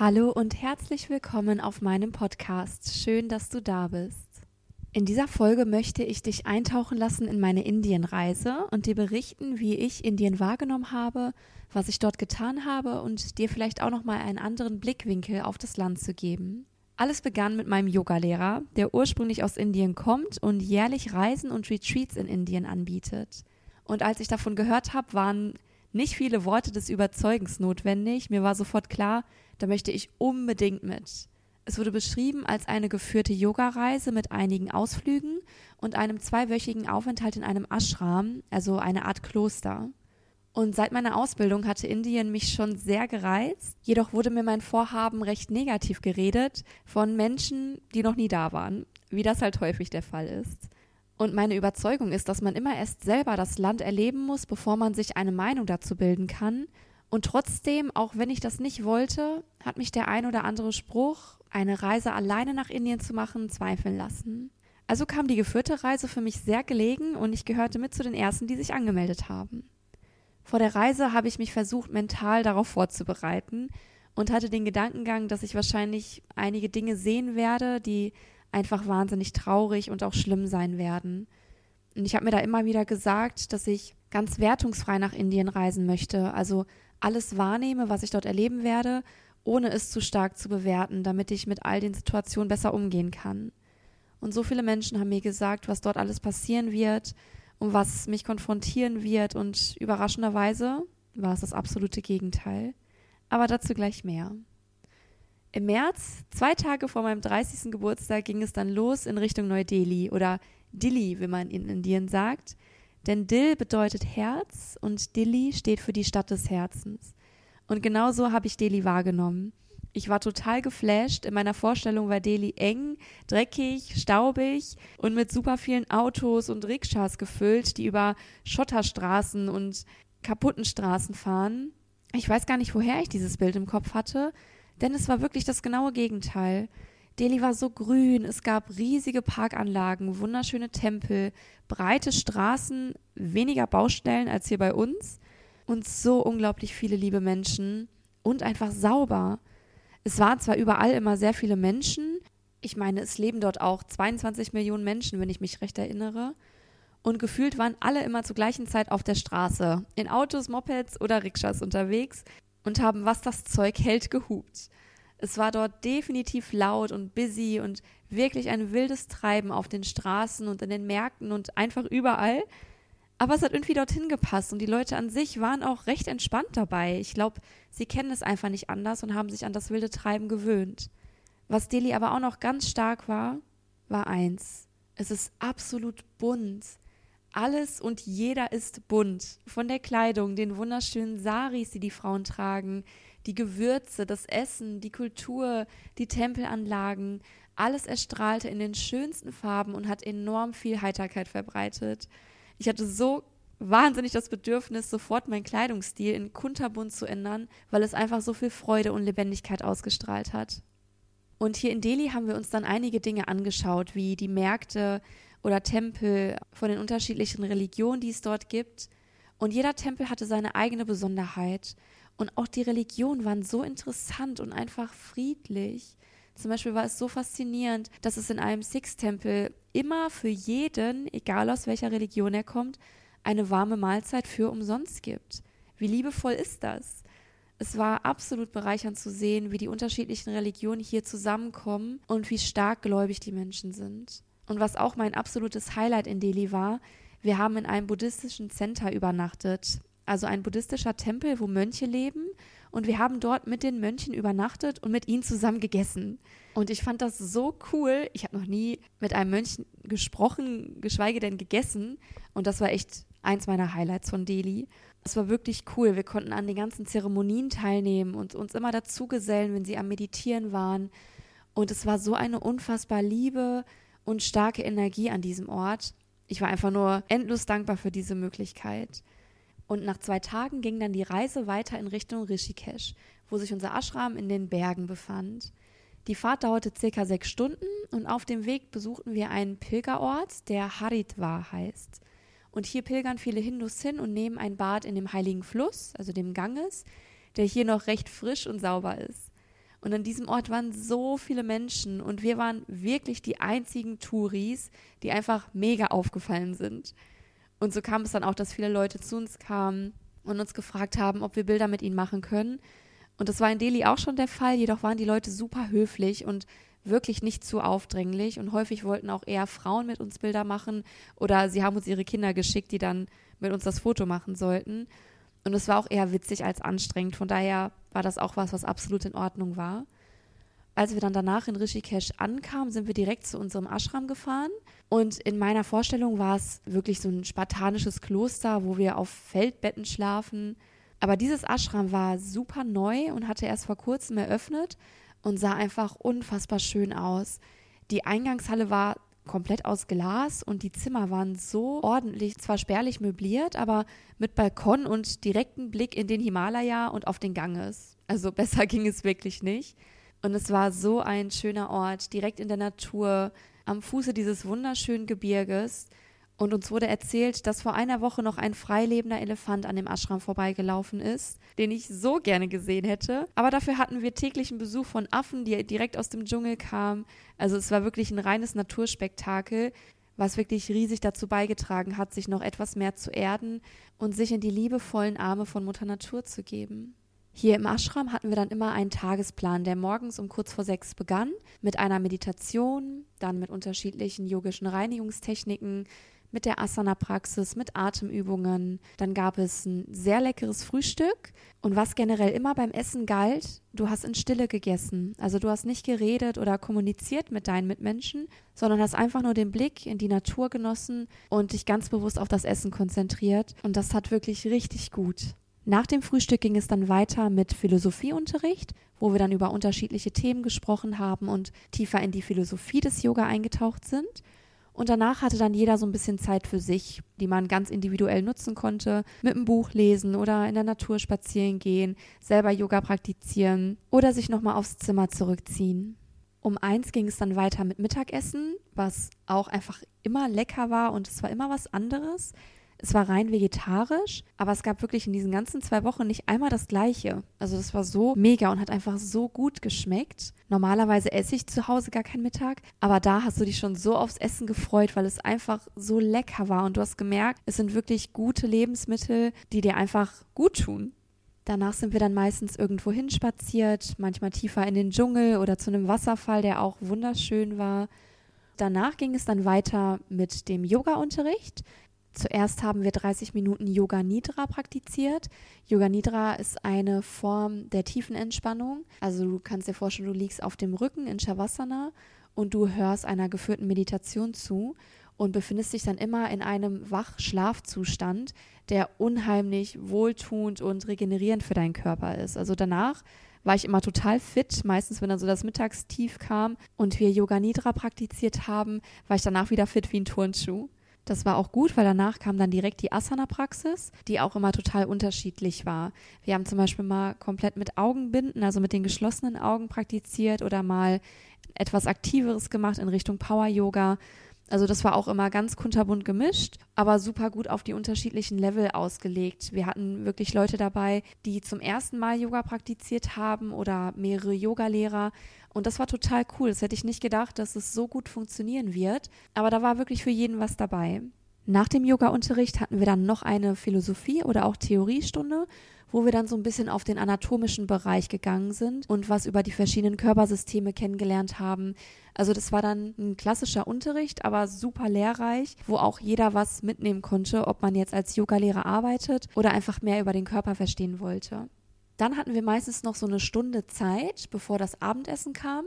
Hallo und herzlich willkommen auf meinem Podcast. Schön, dass du da bist. In dieser Folge möchte ich dich eintauchen lassen in meine Indienreise und dir berichten, wie ich Indien wahrgenommen habe, was ich dort getan habe und dir vielleicht auch noch mal einen anderen Blickwinkel auf das Land zu geben. Alles begann mit meinem Yogalehrer, der ursprünglich aus Indien kommt und jährlich Reisen und Retreats in Indien anbietet. Und als ich davon gehört habe, waren nicht viele Worte des Überzeugens notwendig. Mir war sofort klar, da möchte ich unbedingt mit. Es wurde beschrieben als eine geführte Yogareise mit einigen Ausflügen und einem zweiwöchigen Aufenthalt in einem Ashram, also eine Art Kloster. Und seit meiner Ausbildung hatte Indien mich schon sehr gereizt, jedoch wurde mir mein Vorhaben recht negativ geredet von Menschen, die noch nie da waren, wie das halt häufig der Fall ist. Und meine Überzeugung ist, dass man immer erst selber das Land erleben muss, bevor man sich eine Meinung dazu bilden kann. Und trotzdem, auch wenn ich das nicht wollte, hat mich der ein oder andere Spruch, eine Reise alleine nach Indien zu machen, zweifeln lassen. Also kam die geführte Reise für mich sehr gelegen und ich gehörte mit zu den ersten, die sich angemeldet haben. Vor der Reise habe ich mich versucht, mental darauf vorzubereiten und hatte den Gedankengang, dass ich wahrscheinlich einige Dinge sehen werde, die einfach wahnsinnig traurig und auch schlimm sein werden. Und ich habe mir da immer wieder gesagt, dass ich ganz wertungsfrei nach Indien reisen möchte, also alles wahrnehme, was ich dort erleben werde, ohne es zu stark zu bewerten, damit ich mit all den Situationen besser umgehen kann. Und so viele Menschen haben mir gesagt, was dort alles passieren wird und was mich konfrontieren wird und überraschenderweise war es das absolute Gegenteil. Aber dazu gleich mehr. Im März, zwei Tage vor meinem 30. Geburtstag, ging es dann los in Richtung Neu-Delhi oder Dili, wie man in Indien sagt. Denn Dil bedeutet Herz und Delhi steht für die Stadt des Herzens. Und genau so habe ich Delhi wahrgenommen. Ich war total geflasht. In meiner Vorstellung war Delhi eng, dreckig, staubig und mit super vielen Autos und Rikschas gefüllt, die über Schotterstraßen und kaputten Straßen fahren. Ich weiß gar nicht, woher ich dieses Bild im Kopf hatte, denn es war wirklich das genaue Gegenteil. Delhi war so grün, es gab riesige Parkanlagen, wunderschöne Tempel, breite Straßen, weniger Baustellen als hier bei uns und so unglaublich viele liebe Menschen und einfach sauber. Es waren zwar überall immer sehr viele Menschen, ich meine, es leben dort auch 22 Millionen Menschen, wenn ich mich recht erinnere, und gefühlt waren alle immer zur gleichen Zeit auf der Straße, in Autos, Mopeds oder Rikschas unterwegs, und haben, was das Zeug hält, gehupt. Es war dort definitiv laut und busy und wirklich ein wildes Treiben auf den Straßen und in den Märkten und einfach überall. Aber es hat irgendwie dorthin gepasst und die Leute an sich waren auch recht entspannt dabei. Ich glaube, sie kennen es einfach nicht anders und haben sich an das wilde Treiben gewöhnt. Was Delhi aber auch noch ganz stark war, war eins. Es ist absolut bunt. Alles und jeder ist bunt. Von der Kleidung, den wunderschönen Saris, die die Frauen tragen, die Gewürze, das Essen, die Kultur, die Tempelanlagen. Alles erstrahlte in den schönsten Farben und hat enorm viel Heiterkeit verbreitet. Ich hatte so wahnsinnig das Bedürfnis, sofort meinen Kleidungsstil in kunterbunt zu ändern, weil es einfach so viel Freude und Lebendigkeit ausgestrahlt hat. Und hier in Delhi haben wir uns dann einige Dinge angeschaut, wie die Märkte, oder Tempel von den unterschiedlichen Religionen, die es dort gibt. Und jeder Tempel hatte seine eigene Besonderheit. Und auch die Religionen waren so interessant und einfach friedlich. Zum Beispiel war es so faszinierend, dass es in einem Six-Tempel immer für jeden, egal aus welcher Religion er kommt, eine warme Mahlzeit für umsonst gibt. Wie liebevoll ist das? Es war absolut bereichernd zu sehen, wie die unterschiedlichen Religionen hier zusammenkommen und wie stark gläubig die Menschen sind. Und was auch mein absolutes Highlight in Delhi war, wir haben in einem buddhistischen Center übernachtet. Also ein buddhistischer Tempel, wo Mönche leben. Und wir haben dort mit den Mönchen übernachtet und mit ihnen zusammen gegessen. Und ich fand das so cool. Ich habe noch nie mit einem Mönch gesprochen, geschweige denn gegessen. Und das war echt eins meiner Highlights von Delhi. Es war wirklich cool. Wir konnten an den ganzen Zeremonien teilnehmen und uns immer dazugesellen, wenn sie am Meditieren waren. Und es war so eine unfassbar Liebe, und starke Energie an diesem Ort. Ich war einfach nur endlos dankbar für diese Möglichkeit. Und nach zwei Tagen ging dann die Reise weiter in Richtung Rishikesh, wo sich unser Ashram in den Bergen befand. Die Fahrt dauerte circa sechs Stunden und auf dem Weg besuchten wir einen Pilgerort, der Haridwar heißt. Und hier pilgern viele Hindus hin und nehmen ein Bad in dem heiligen Fluss, also dem Ganges, der hier noch recht frisch und sauber ist. Und an diesem Ort waren so viele Menschen und wir waren wirklich die einzigen Touris, die einfach mega aufgefallen sind. Und so kam es dann auch, dass viele Leute zu uns kamen und uns gefragt haben, ob wir Bilder mit ihnen machen können. Und das war in Delhi auch schon der Fall, jedoch waren die Leute super höflich und wirklich nicht zu aufdringlich und häufig wollten auch eher Frauen mit uns Bilder machen oder sie haben uns ihre Kinder geschickt, die dann mit uns das Foto machen sollten. Und es war auch eher witzig als anstrengend. Von daher war das auch was, was absolut in Ordnung war. Als wir dann danach in Rishikesh ankamen, sind wir direkt zu unserem Ashram gefahren. Und in meiner Vorstellung war es wirklich so ein spartanisches Kloster, wo wir auf Feldbetten schlafen. Aber dieses Ashram war super neu und hatte erst vor kurzem eröffnet und sah einfach unfassbar schön aus. Die Eingangshalle war komplett aus Glas und die Zimmer waren so ordentlich, zwar spärlich möbliert, aber mit Balkon und direkten Blick in den Himalaya und auf den Ganges. Also besser ging es wirklich nicht. Und es war so ein schöner Ort, direkt in der Natur, am Fuße dieses wunderschönen Gebirges. Und uns wurde erzählt, dass vor einer Woche noch ein freilebender Elefant an dem Ashram vorbeigelaufen ist, den ich so gerne gesehen hätte. Aber dafür hatten wir täglichen Besuch von Affen, die direkt aus dem Dschungel kamen. Also es war wirklich ein reines Naturspektakel, was wirklich riesig dazu beigetragen hat, sich noch etwas mehr zu erden und sich in die liebevollen Arme von Mutter Natur zu geben. Hier im Ashram hatten wir dann immer einen Tagesplan, der morgens um kurz vor sechs begann, mit einer Meditation, dann mit unterschiedlichen yogischen Reinigungstechniken, mit der Asana-Praxis, mit Atemübungen. Dann gab es ein sehr leckeres Frühstück. Und was generell immer beim Essen galt, du hast in Stille gegessen. Also du hast nicht geredet oder kommuniziert mit deinen Mitmenschen, sondern hast einfach nur den Blick in die Natur genossen und dich ganz bewusst auf das Essen konzentriert. Und das hat wirklich richtig gut. Nach dem Frühstück ging es dann weiter mit Philosophieunterricht, wo wir dann über unterschiedliche Themen gesprochen haben und tiefer in die Philosophie des Yoga eingetaucht sind. Und danach hatte dann jeder so ein bisschen Zeit für sich, die man ganz individuell nutzen konnte, mit einem Buch lesen oder in der Natur spazieren gehen, selber Yoga praktizieren oder sich nochmal aufs Zimmer zurückziehen. Um eins ging es dann weiter mit Mittagessen, was auch einfach immer lecker war und es war immer was anderes. Es war rein vegetarisch, aber es gab wirklich in diesen ganzen zwei Wochen nicht einmal das Gleiche. Also das war so mega und hat einfach so gut geschmeckt. Normalerweise esse ich zu Hause gar keinen Mittag, aber da hast du dich schon so aufs Essen gefreut, weil es einfach so lecker war und du hast gemerkt, es sind wirklich gute Lebensmittel, die dir einfach gut tun. Danach sind wir dann meistens irgendwo hinspaziert, manchmal tiefer in den Dschungel oder zu einem Wasserfall, der auch wunderschön war. Danach ging es dann weiter mit dem Yoga-Unterricht. Zuerst haben wir 30 Minuten Yoga Nidra praktiziert. Yoga Nidra ist eine Form der tiefen Entspannung. Also du kannst dir vorstellen, du liegst auf dem Rücken in Shavasana und du hörst einer geführten Meditation zu und befindest dich dann immer in einem Wach-Schlafzustand, der unheimlich wohltuend und regenerierend für deinen Körper ist. Also danach war ich immer total fit. Meistens, wenn dann so das Mittagstief kam und wir Yoga Nidra praktiziert haben, war ich danach wieder fit wie ein Turnschuh. Das war auch gut, weil danach kam dann direkt die Asana-Praxis, die auch immer total unterschiedlich war. Wir haben zum Beispiel mal komplett mit Augenbinden, also mit den geschlossenen Augen praktiziert oder mal etwas Aktiveres gemacht in Richtung Power-Yoga. Also das war auch immer ganz kunterbunt gemischt, aber super gut auf die unterschiedlichen Level ausgelegt. Wir hatten wirklich Leute dabei, die zum ersten Mal Yoga praktiziert haben oder mehrere Yogalehrer und das war total cool. Das hätte ich nicht gedacht, dass es so gut funktionieren wird. Aber da war wirklich für jeden was dabei. Nach dem Yoga-Unterricht hatten wir dann noch eine Philosophie- oder auch Theoriestunde, wo wir dann so ein bisschen auf den anatomischen Bereich gegangen sind und was über die verschiedenen Körpersysteme kennengelernt haben. Also das war dann ein klassischer Unterricht, aber super lehrreich, wo auch jeder was mitnehmen konnte, ob man jetzt als Yogalehrer arbeitet oder einfach mehr über den Körper verstehen wollte. Dann hatten wir meistens noch so eine Stunde Zeit, bevor das Abendessen kam.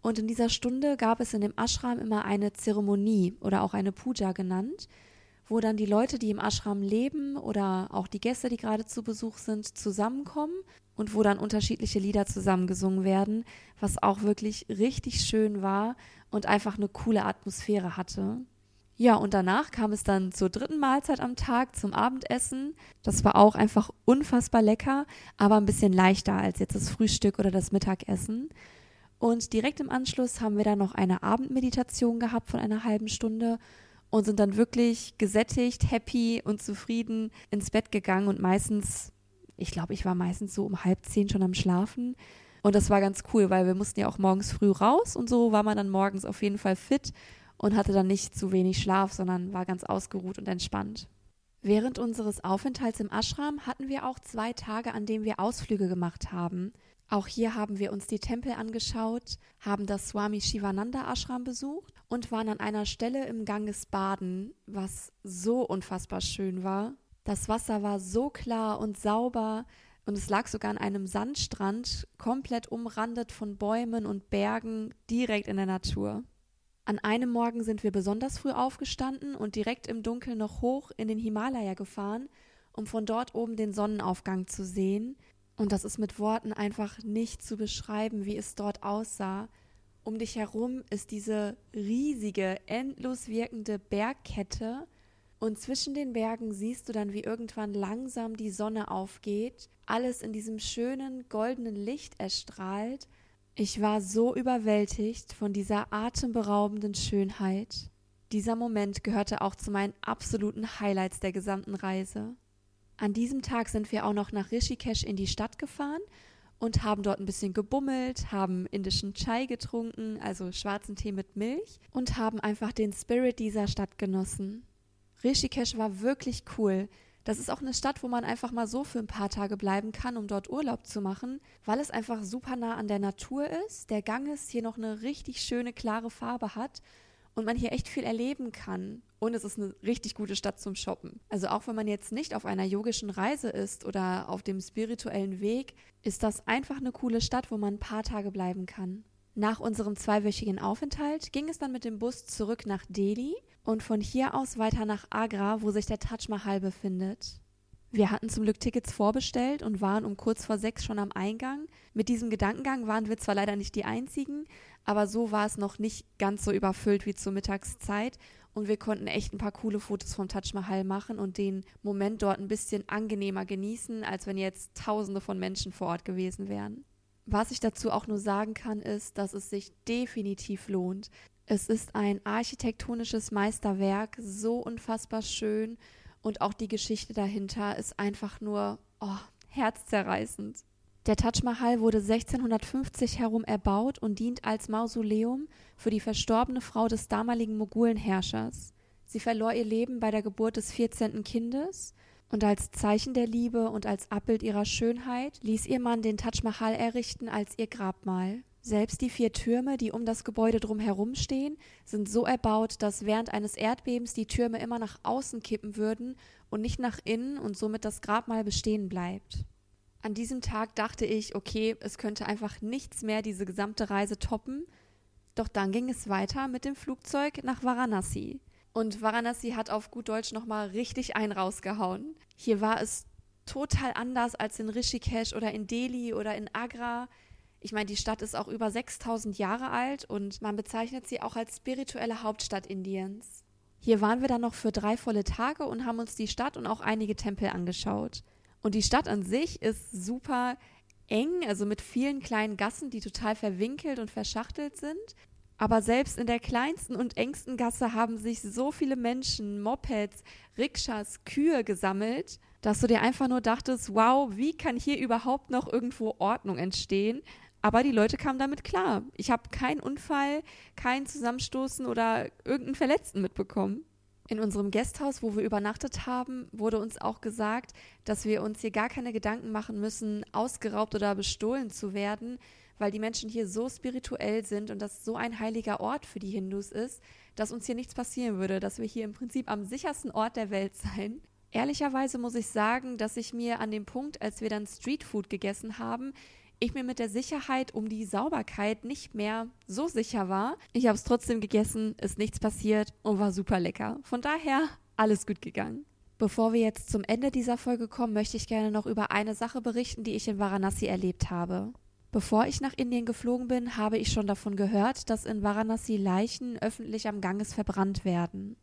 Und in dieser Stunde gab es in dem Ashram immer eine Zeremonie oder auch eine Puja genannt, wo dann die Leute, die im Ashram leben oder auch die Gäste, die gerade zu Besuch sind, zusammenkommen und wo dann unterschiedliche Lieder zusammengesungen werden, was auch wirklich richtig schön war und einfach eine coole Atmosphäre hatte. Ja, und danach kam es dann zur dritten Mahlzeit am Tag, zum Abendessen. Das war auch einfach unfassbar lecker, aber ein bisschen leichter als jetzt das Frühstück oder das Mittagessen. Und direkt im Anschluss haben wir dann noch eine Abendmeditation gehabt von einer halben Stunde und sind dann wirklich gesättigt, happy und zufrieden ins Bett gegangen und meistens, ich glaube, ich war meistens so um halb zehn schon am Schlafen Und das war ganz cool, weil wir mussten ja auch morgens früh raus und so war man dann morgens auf jeden Fall fit und hatte dann nicht zu wenig Schlaf, sondern war ganz ausgeruht und entspannt. Während unseres Aufenthalts im Ashram hatten wir auch zwei Tage, an denen wir Ausflüge gemacht haben. Auch hier haben wir uns die Tempel angeschaut, haben das Swami Shivananda Ashram besucht und waren an einer Stelle im Ganges baden, was so unfassbar schön war. Das Wasser war so klar und sauber und es lag sogar an einem Sandstrand, komplett umrandet von Bäumen und Bergen, direkt in der Natur. An einem Morgen sind wir besonders früh aufgestanden und direkt im Dunkeln noch hoch in den Himalaya gefahren, um von dort oben den Sonnenaufgang zu sehen. Und das ist mit Worten einfach nicht zu beschreiben, wie es dort aussah. Um dich herum ist diese riesige, endlos wirkende Bergkette, und zwischen den Bergen siehst du dann, wie irgendwann langsam die Sonne aufgeht, alles in diesem schönen goldenen Licht erstrahlt. Ich war so überwältigt von dieser atemberaubenden Schönheit. Dieser Moment gehörte auch zu meinen absoluten Highlights der gesamten Reise. An diesem Tag sind wir auch noch nach Rishikesh in die Stadt gefahren und haben dort ein bisschen gebummelt, haben indischen Chai getrunken, also schwarzen Tee mit Milch und haben einfach den Spirit dieser Stadt genossen. Rishikesh war wirklich cool. Das ist auch eine Stadt, wo man einfach mal so für ein paar Tage bleiben kann, um dort Urlaub zu machen, weil es einfach super nah an der Natur ist. Der Ganges hier noch eine richtig schöne, klare Farbe hat und man hier echt viel erleben kann. Und es ist eine richtig gute Stadt zum Shoppen. Also auch wenn man jetzt nicht auf einer yogischen Reise ist oder auf dem spirituellen Weg, ist das einfach eine coole Stadt, wo man ein paar Tage bleiben kann. Nach unserem zweiwöchigen Aufenthalt ging es dann mit dem Bus zurück nach Delhi und von hier aus weiter nach Agra, wo sich der Taj Mahal befindet. Wir hatten zum Glück Tickets vorbestellt und waren um kurz vor sechs schon am Eingang. Mit diesem Gedankengang waren wir zwar leider nicht die einzigen, aber so war es noch nicht ganz so überfüllt wie zur Mittagszeit und wir konnten echt ein paar coole Fotos vom Taj Mahal machen und den Moment dort ein bisschen angenehmer genießen, als wenn jetzt Tausende von Menschen vor Ort gewesen wären. Was ich dazu auch nur sagen kann, ist, dass es sich definitiv lohnt. Es ist ein architektonisches Meisterwerk, so unfassbar schön und auch die Geschichte dahinter ist einfach nur oh, herzzerreißend. Der Taj Mahal wurde 1650 herum erbaut und dient als Mausoleum für die verstorbene Frau des damaligen Mogulenherrschers. Sie verlor ihr Leben bei der Geburt des 14. Kindes und als Zeichen der Liebe und als Abbild ihrer Schönheit ließ ihr Mann den Taj Mahal errichten als ihr Grabmal. Selbst die vier Türme, die um das Gebäude drumherum stehen, sind so erbaut, dass während eines Erdbebens die Türme immer nach außen kippen würden und nicht nach innen und somit das Grabmal bestehen bleibt. An diesem Tag dachte ich, okay, es könnte einfach nichts mehr diese gesamte Reise toppen. Doch dann ging es weiter mit dem Flugzeug nach Varanasi. Und Varanasi hat auf gut Deutsch nochmal richtig einen rausgehauen. Hier war es total anders als in Rishikesh oder in Delhi oder in Agra. Ich meine, die Stadt ist auch über 6000 Jahre alt und man bezeichnet sie auch als spirituelle Hauptstadt Indiens. Hier waren wir dann noch für drei volle Tage und haben uns die Stadt und auch einige Tempel angeschaut. Und die Stadt an sich ist super eng, also mit vielen kleinen Gassen, die total verwinkelt und verschachtelt sind. Aber selbst in der kleinsten und engsten Gasse haben sich so viele Menschen, Mopeds, Rikschas, Kühe gesammelt, dass du dir einfach nur dachtest, wow, wie kann hier überhaupt noch irgendwo Ordnung entstehen? Aber die Leute kamen damit klar. Ich habe keinen Unfall, kein Zusammenstoßen oder irgendeinen Verletzten mitbekommen. In unserem Gasthaus, wo wir übernachtet haben, wurde uns auch gesagt, dass wir uns hier gar keine Gedanken machen müssen, ausgeraubt oder bestohlen zu werden, weil die Menschen hier so spirituell sind und das so ein heiliger Ort für die Hindus ist, dass uns hier nichts passieren würde, dass wir hier im Prinzip am sichersten Ort der Welt sein. Ehrlicherweise muss ich sagen, dass ich mir an dem Punkt, als wir dann Streetfood gegessen haben, ich mir mit der Sicherheit um die Sauberkeit nicht mehr so sicher war. Ich habe es trotzdem gegessen, ist nichts passiert und war super lecker. Von daher alles gut gegangen. Bevor wir jetzt zum Ende dieser Folge kommen, möchte ich gerne noch über eine Sache berichten, die ich in Varanasi erlebt habe. Bevor ich nach Indien geflogen bin, habe ich schon davon gehört, dass in Varanasi Leichen öffentlich am Ganges verbrannt werden.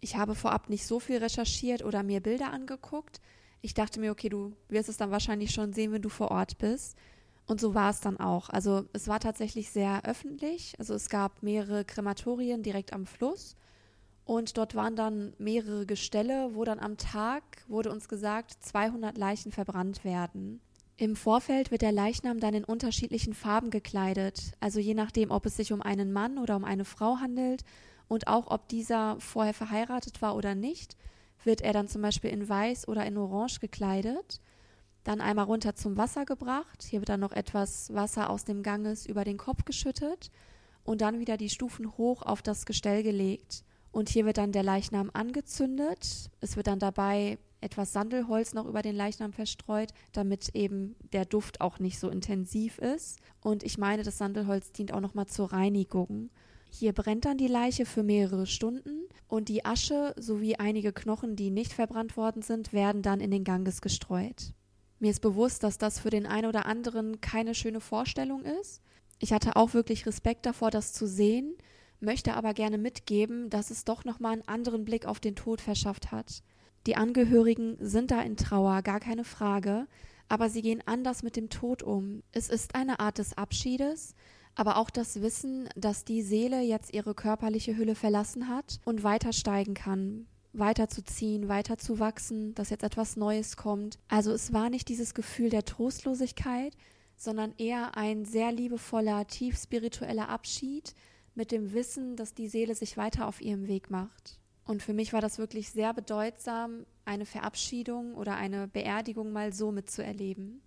Ich habe vorab nicht so viel recherchiert oder mir Bilder angeguckt. Ich dachte mir, okay, du wirst es dann wahrscheinlich schon sehen, wenn du vor Ort bist. Und so war es dann auch. Also es war tatsächlich sehr öffentlich. Also es gab mehrere Krematorien direkt am Fluss. Und dort waren dann mehrere Gestelle, wo dann am Tag, wurde uns gesagt, 200 Leichen verbrannt werden. Im Vorfeld wird der Leichnam dann in unterschiedlichen Farben gekleidet, also je nachdem, ob es sich um einen Mann oder um eine Frau handelt und auch ob dieser vorher verheiratet war oder nicht, wird er dann zum Beispiel in Weiß oder in Orange gekleidet, dann einmal runter zum Wasser gebracht, hier wird dann noch etwas Wasser aus dem Ganges über den Kopf geschüttet und dann wieder die Stufen hoch auf das Gestell gelegt. Und hier wird dann der Leichnam angezündet. Es wird dann dabei etwas Sandelholz noch über den Leichnam verstreut, damit eben der Duft auch nicht so intensiv ist. Und ich meine, das Sandelholz dient auch nochmal zur Reinigung. Hier brennt dann die Leiche für mehrere Stunden und die Asche sowie einige Knochen, die nicht verbrannt worden sind, werden dann in den Ganges gestreut. Mir ist bewusst, dass das für den einen oder anderen keine schöne Vorstellung ist. Ich hatte auch wirklich Respekt davor, das zu sehen, möchte aber gerne mitgeben, dass es doch nochmal einen anderen Blick auf den Tod verschafft hat. Die Angehörigen sind da in Trauer, gar keine Frage, aber sie gehen anders mit dem Tod um. Es ist eine Art des Abschiedes, aber auch das Wissen, dass die Seele jetzt ihre körperliche Hülle verlassen hat und weiter steigen kann, weiterzuziehen, weiter zu wachsen, dass jetzt etwas Neues kommt. Also es war nicht dieses Gefühl der Trostlosigkeit, sondern eher ein sehr liebevoller, tief spiritueller Abschied mit dem Wissen, dass die Seele sich weiter auf ihrem Weg macht. Und für mich war das wirklich sehr bedeutsam, eine Verabschiedung oder eine Beerdigung mal so mitzuerleben.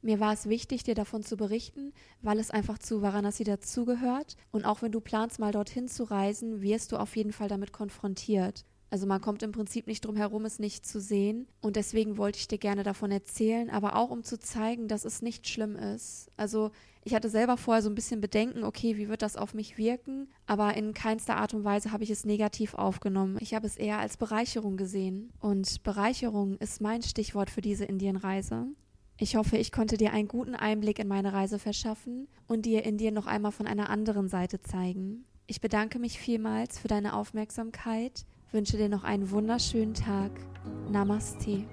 Mir war es wichtig, dir davon zu berichten, weil es einfach zu Varanasi dazugehört. Und auch wenn du planst, mal dorthin zu reisen, wirst du auf jeden Fall damit konfrontiert. Also man kommt im Prinzip nicht drum herum, es nicht zu sehen. Und deswegen wollte ich dir gerne davon erzählen, aber auch um zu zeigen, dass es nicht schlimm ist. Also ich hatte selber vorher so ein bisschen Bedenken, okay, wie wird das auf mich wirken? Aber in keinster Art und Weise habe ich es negativ aufgenommen. Ich habe es eher als Bereicherung gesehen. Und Bereicherung ist mein Stichwort für diese Indienreise. Ich hoffe, ich konnte dir einen guten Einblick in meine Reise verschaffen und dir Indien noch einmal von einer anderen Seite zeigen. Ich bedanke mich vielmals für deine Aufmerksamkeit wünsche dir noch einen wunderschönen Tag. Namaste.